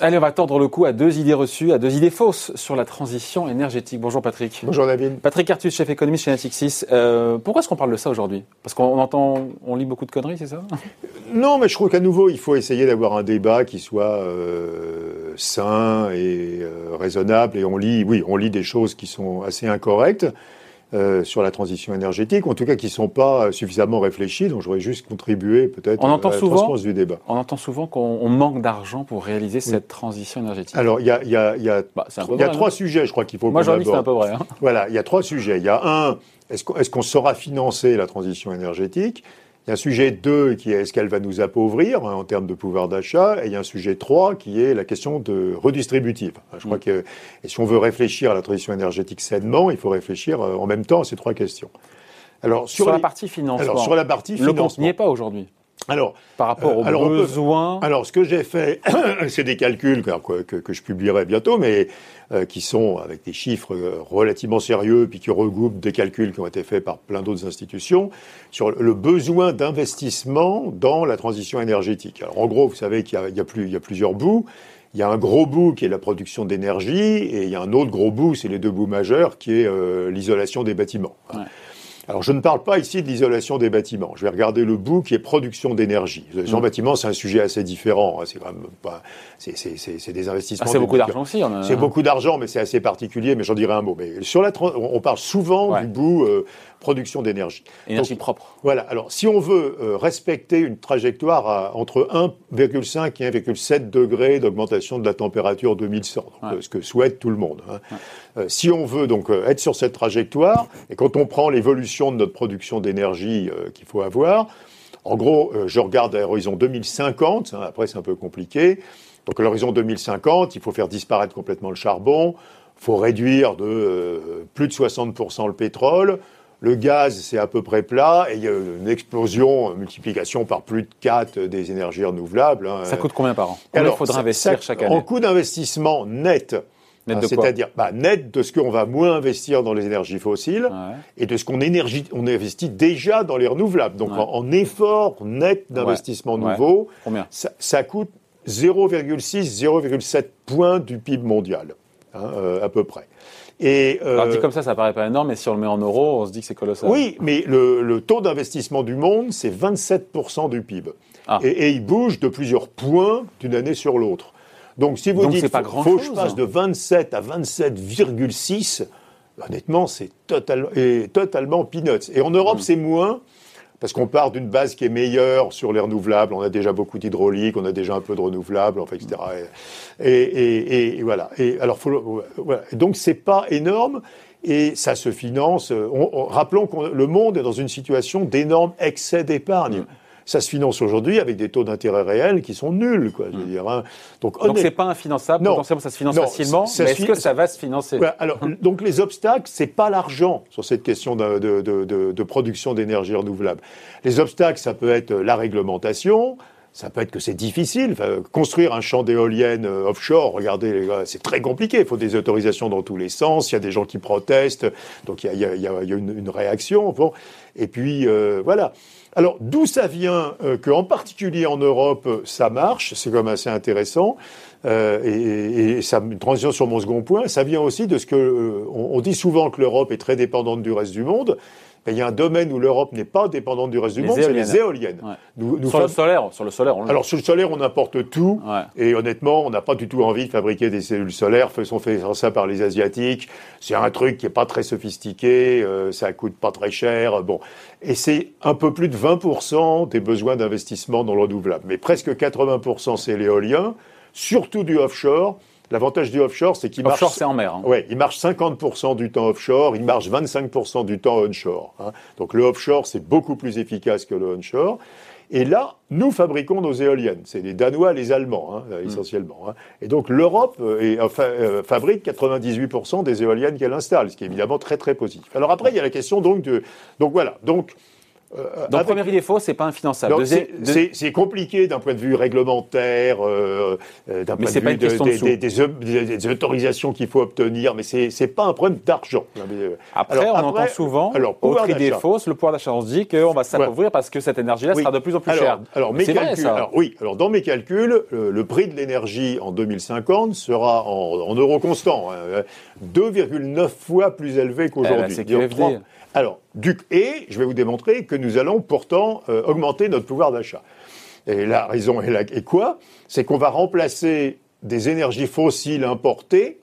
Allez, on va tordre le cou à deux idées reçues, à deux idées fausses sur la transition énergétique. Bonjour Patrick. Bonjour David. Patrick Artus, chef économiste chez Natixis. Euh, pourquoi est-ce qu'on parle de ça aujourd'hui? Parce qu'on entend, on lit beaucoup de conneries, c'est ça? Non, mais je trouve qu'à nouveau, il faut essayer d'avoir un débat qui soit euh, sain et euh, raisonnable. Et on lit, oui, on lit des choses qui sont assez incorrectes. Euh, sur la transition énergétique, en tout cas qui ne sont pas suffisamment réfléchis. Donc, j'aurais juste contribué peut-être à la souvent, du débat. On entend souvent qu'on manque d'argent pour réaliser cette transition énergétique. Alors, il y a, y a, y a, bah, y a trois sujets, je crois qu'il faut Moi, j'en dis c'est un peu vrai. Hein. Voilà, il y a trois sujets. Il y a un, est-ce qu'on est saura financer la transition énergétique? Il y a un sujet 2 qui est est-ce qu'elle va nous appauvrir hein, en termes de pouvoir d'achat Et il y a un sujet 3 qui est la question de redistributive. Je crois mm. que et si on veut réfléchir à la transition énergétique sainement, il faut réfléchir euh, en même temps à ces trois questions. Alors, sur, la partie financement, alors, sur la partie le compte n'y est pas aujourd'hui. Alors, par rapport aux alors besoins. alors, ce que j'ai fait, c'est des calculs que, que, que, je publierai bientôt, mais euh, qui sont avec des chiffres euh, relativement sérieux, puis qui regroupent des calculs qui ont été faits par plein d'autres institutions sur le besoin d'investissement dans la transition énergétique. Alors, en gros, vous savez qu'il y, y, y, a plusieurs bouts. Il y a un gros bout qui est la production d'énergie, et il y a un autre gros bout, c'est les deux bouts majeurs, qui est euh, l'isolation des bâtiments. Ouais. Alors, je ne parle pas ici de l'isolation des bâtiments. Je vais regarder le bout qui est production d'énergie. L'isolation mmh. bâtiments, c'est un sujet assez différent. Hein. C'est quand même pas, c'est des investissements. Ah, c'est beaucoup d'argent aussi. C'est beaucoup d'argent, mais c'est assez particulier. Mais j'en dirai un mot. Mais sur la, on parle souvent du bout euh, production d'énergie. Énergie propre. Voilà. Alors, si on veut euh, respecter une trajectoire à, entre 1,5 et 1,7 degrés d'augmentation de la température 2100, donc, ce que souhaite tout le monde. Hein. Euh, si on veut donc euh, être sur cette trajectoire, et quand on prend l'évolution de notre production d'énergie qu'il faut avoir, en gros, je regarde à l'horizon 2050, hein, après c'est un peu compliqué, donc à l'horizon 2050, il faut faire disparaître complètement le charbon, il faut réduire de plus de 60% le pétrole, le gaz, c'est à peu près plat, et il y a une explosion, une multiplication par plus de 4 des énergies renouvelables. Hein. Ça coûte combien par an? Combien il faudra investir chaque année? En coût d'investissement net, Net hein, C'est-à-dire bah, net de ce qu'on va moins investir dans les énergies fossiles et de ce qu'on on investit déjà dans les renouvelables. Donc en, effort net d'investissement nouveau, ça, ça, coûte 0,6, 0,7 points du PIB mondial, hein, euh, à peu près. Et, euh, Alors dit comme ça, ça paraît pas énorme, mais si on le met en euros, on se dit que c'est colossal. Oui, mais le, taux d'investissement du monde, c'est 27% du PIB. Ah. Et, il bouge de plusieurs points d'une année sur l'autre. Donc si vous dites qu'il faut, que je passe de 27 à 27,6, honnêtement, c'est total, totalement peanuts. Et en Europe, hmm. c'est moins parce qu'on part d'une base qui est meilleure sur les renouvelables. On a déjà beaucoup d'hydraulique, on a déjà un peu de renouvelables, enfin, etc. Et, et, voilà. Et alors, faut, voilà. Donc, c'est pas énorme et ça se finance. rappelons que le monde est dans une situation d'énorme excès d'épargne ça se finance aujourd'hui avec des taux d'intérêt réels qui sont nuls, quoi. Je veux hmm. dire. Hein. Donc, donc c'est pas infinançable. Non. Potentiellement, ça se finance facilement. mais est-ce que ça va se financer Alors, donc les obstacles, c'est pas l'argent sur cette question de, de, de, de production d'énergie renouvelable. Les obstacles, ça peut être la réglementation. Ça peut être que c'est difficile. construire un champ d'éoliennes euh, offshore, regardez, c'est très compliqué. Il faut des autorisations dans tous les sens. Il y a des gens qui protestent. Donc il y a, il y a, il y a une, une, réaction. Bon. Et puis, euh, voilà. Alors, d'où ça vient euh, qu'en particulier en Europe, ça marche C'est quand même assez intéressant. Euh, et, et, ça, une transition sur mon second point, ça vient aussi de ce que euh, on, dit souvent que l'Europe est très dépendante du reste du monde il y a un domaine où l'Europe n'est pas dépendante du reste du monde, c'est les éoliennes. sur, le solaire, sur le solaire, on Alors sur le solaire, on importe tout. Et honnêtement, on n'a pas du tout envie de fabriquer des cellules solaires. Faisons faire ça par les Asiatiques. C'est un truc qui est pas très sophistiqué. Euh, ça coûte pas très cher. Bon, et c'est un peu plus de 20% des besoins d'investissement dans le renouvelable. Mais presque 80% c'est l'éolien, surtout du offshore. L'avantage du offshore, c'est qu'il marche. Offshore, c'est en mer. Hein. Ouais, il marche 50% du temps offshore, il marche 25% du temps onshore. Hein. Donc le offshore, c'est beaucoup plus efficace que le onshore. Et là, nous fabriquons nos éoliennes. C'est les Danois, les Allemands, hein, hmm. essentiellement. Hein. Et donc l'Europe euh, euh, fabrique 98% des éoliennes qu'elle installe, ce qui est évidemment très très positif. Alors après, il y a la question donc de. Donc voilà. Donc Euh, Donc, première idée fausse, c'est pas infinançable. C'est compliqué d'un point de vue réglementaire, euh, euh d'un point de vue de, des, des, autorisations qu'il faut obtenir, mais c'est pas un problème d'argent. Après, on entend souvent, alors, autre idée fausse, le pouvoir d'achat. On se dit qu'on va s'appauvrir parce que cette énergie-là sera de plus en plus chère. Alors, mes calculs, alors, oui, alors dans mes calculs, le, prix de l'énergie en 2050 sera en, en euros constants, 2,9 hein, fois plus élevé qu'aujourd'hui. Eh ben, alors, du, et je vais vous démontrer que nous allons pourtant euh, augmenter notre pouvoir d'achat. Et la raison est, là, quoi? C'est qu'on va remplacer des énergies fossiles importées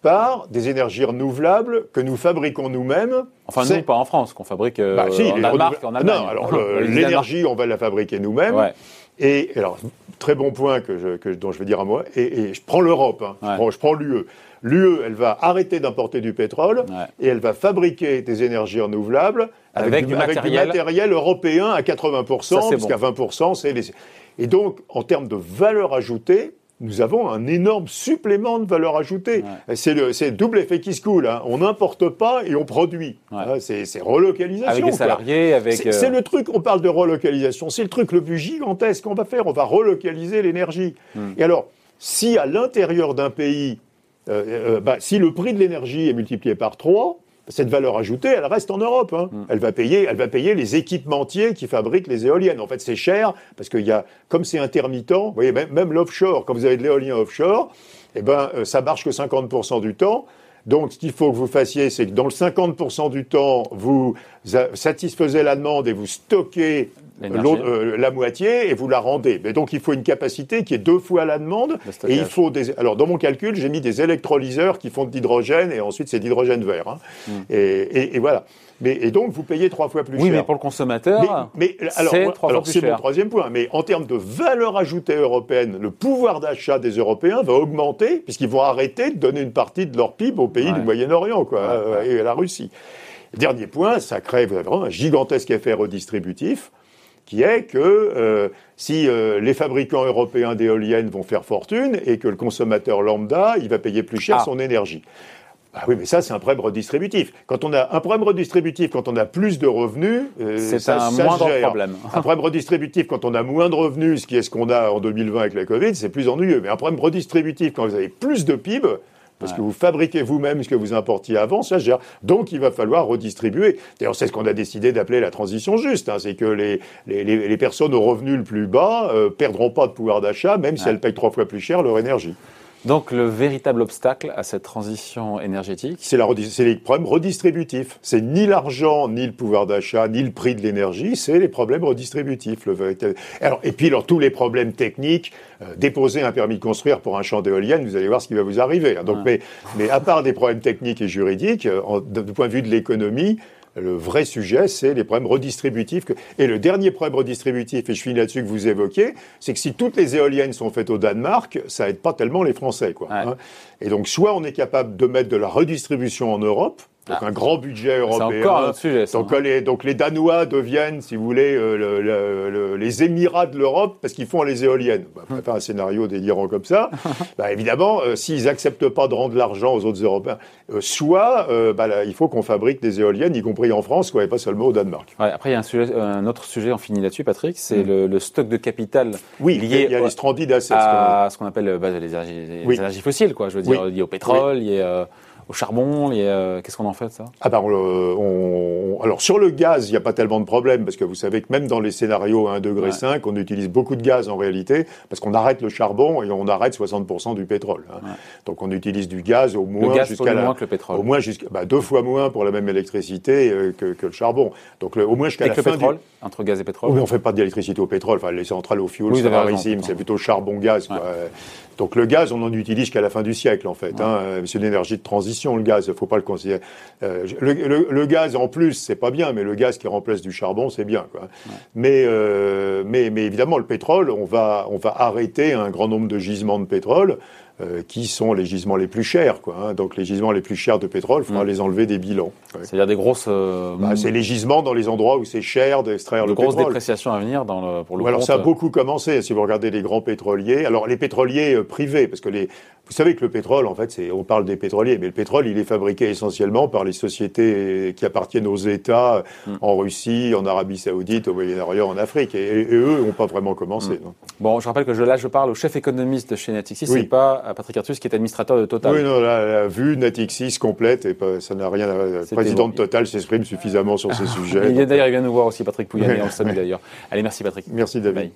par des énergies renouvelables que nous fabriquons nous-mêmes. Enfin, nous, pas en France, qu'on fabrique euh, bah, en Danemark, en Allemagne. Non, alors l'énergie, on va la fabriquer nous-mêmes. Et alors, très bon point que je, que, dont je vais dire à moi, et, je prends l'Europe, hein, je prends l'UE. L'UE, elle va arrêter d'importer du pétrole et elle va fabriquer des énergies renouvelables avec, du, matériel. européen à 80%, parce qu'à 20%, c'est les... Et donc, en termes de valeur ajoutée, nous avons un énorme supplément de valeur ajoutée. C'est le, double effet qui se coule. Hein. On n'importe pas et on produit. Hein, c'est relocalisation. Avec les salariés, avec. C'est euh, le truc, on parle de relocalisation, c'est le truc le plus gigantesque qu'on va faire. On va relocaliser l'énergie. Hmm. Et alors, si à l'intérieur d'un pays, euh, euh, bah, si le prix de l'énergie est multiplié par 3, cette valeur ajoutée, elle reste en Europe. Hein. Mm. Elle va payer, elle va payer les équipementiers qui fabriquent les éoliennes. En fait, c'est cher parce qu'il y a, comme c'est intermittent, vous voyez, même, même l'offshore, quand vous avez de l'éolien offshore, eh ben, euh, ça marche que 50% du temps. Donc, ce qu'il faut que vous fassiez, c'est que dans le 50% du temps, vous satisfaisez la demande et vous stockez euh, la moitié et vous la rendez. Mais donc il faut une capacité qui est deux fois la demande. Et il faut des. Alors dans mon calcul, j'ai mis des électrolyseurs qui font de l'hydrogène et ensuite c'est d'hydrogène vert. Hein. Hmm. Et, et, voilà. Mais, et donc vous payez trois fois plus cher. Oui, mais pour le consommateur, mais, alors, c'est trois fois plus cher. C'est mon troisième point. Mais en termes de valeur ajoutée européenne, le pouvoir d'achat des Européens va augmenter puisqu'ils vont arrêter de donner une partie de leur PIB aux pays du Moyen-Orient, quoi, euh, et à la Russie. Dernier point, ça crée vraiment un gigantesque effet redistributif qui est que euh, si euh, les fabricants européens d'éoliennes vont faire fortune et que le consommateur lambda, il va payer plus cher ah. son énergie. Ah oui, mais ça, c'est un problème redistributif. Quand on a un problème redistributif, quand on a plus de revenus, euh, c'est un moindre problème. un problème redistributif, quand on a moins de revenus, ce qui est ce qu'on a en 2020 avec la Covid, c'est plus ennuyeux. Mais un problème redistributif, quand vous avez plus de PIB, parce que vous fabriquez vous-même ce que vous importiez avant, ça gère. Donc il va falloir redistribuer. D'ailleurs, c'est ce qu'on a décidé d'appeler la transition juste. Hein. c'est que les, les, les, personnes aux revenus le plus bas euh, perdront pas de pouvoir d'achat, même si elles payent trois fois plus cher leur énergie. Donc le véritable obstacle à cette transition énergétique C'est les problèmes redistributifs. C'est ni l'argent, ni le pouvoir d'achat, ni le prix de l'énergie, c'est les problèmes redistributifs. Le alors, et puis alors, tous les problèmes techniques, euh, déposer un permis de construire pour un champ d'éolienne, vous allez voir ce qui va vous arriver. Donc, mais, mais à part des problèmes techniques et juridiques, euh, du point de vue de l'économie, le vrai sujet, c'est les problèmes redistributifs. Et le dernier problème redistributif, et je finis là-dessus que vous évoquez, c'est que si toutes les éoliennes sont faites au Danemark, ça aide pas tellement les Français. Quoi, hein. Et donc, soit on est capable de mettre de la redistribution en Europe, donc ah. un grand budget européen. C'est encore un autre sujet. donc, hein. les, donc, les, Danois deviennent, si vous voulez, euh, les Émirats de l'Europe parce qu'ils font les éoliennes. Bah, on va faire un scénario délirant comme ça. bah, évidemment, euh, s'ils n'acceptent pas de rendre l'argent aux autres Européens, euh, soit bah, il faut qu'on fabrique des éoliennes, y compris en France, quoi, et pas seulement au Danemark. Ouais, après, il y a un, sujet, un, autre sujet, on finit là-dessus, Patrick, c'est mm. le, stock de capital oui, lié il y a les stranded assets, à ce qu'on appelle bah, les, énergies, fossiles, quoi, je veux dire, lié au pétrole, lié au charbon euh, Qu'est-ce qu'on en fait de ça? Ah ben, on, Alors sur le gaz, il n'y a pas tellement de problème parce que vous savez que même dans les scénarios à 1,5 degré, on utilise beaucoup de gaz en réalité parce qu'on arrête le charbon et on arrête 60% du pétrole. Hein. Donc on utilise du gaz au moins jusqu'à moins que le pétrole. Au moins jusqu'à bah, deux fois moins pour la même électricité euh, que, le charbon. Donc au moins jusqu'à la le pétrole entre gaz et pétrole? Oui, on fait pas d'électricité au pétrole. Enfin les centrales au fioul, c'est rarissime. C'est plutôt charbon-gaz. Donc le gaz, on en utilise jusqu'à la fin du siècle en fait. Hein. C'est une énergie de transition le gaz. Il faut pas le considérer. Euh, le, gaz en plus, c'est pas bien, mais le gaz qui remplace du charbon, c'est bien. Quoi. Mais, euh, mais, mais évidemment, le pétrole, on va, on va arrêter un grand nombre de gisements de pétrole. Euh, qui sont les gisements les plus chers. Quoi, hein. Donc les gisements les plus chers de pétrole, il faudra mm. les enlever des bilans. C'est-à-dire des grosses... Euh, bah, c'est les gisements dans les endroits où c'est cher d'extraire le pétrole. grosses dépréciations à venir dans le, pour le Alors ça a beaucoup commencé, si vous regardez les grands pétroliers. Alors les pétroliers euh, privés, parce que les, vous savez que le pétrole, en fait, on parle des pétroliers, mais le pétrole, il est fabriqué essentiellement par les sociétés qui appartiennent aux États mm. en Russie, en Arabie Saoudite, au Moyen-Orient, en Afrique. Et, eux n'ont pas vraiment commencé. Mm. Bon, je rappelle que je, là, je parle au chef économiste de chez Natixis, oui. c'est pas Patrick Artus, qui est administrateur de Total. Oui, non, la, vue Natixis complète, et ça n'a rien à... Le président de Total s'exprime suffisamment sur ce sujet. Il vient d'ailleurs, il vient nous voir aussi, Patrick Pouyanné, on le salue d'ailleurs. Allez, merci Patrick. Merci David.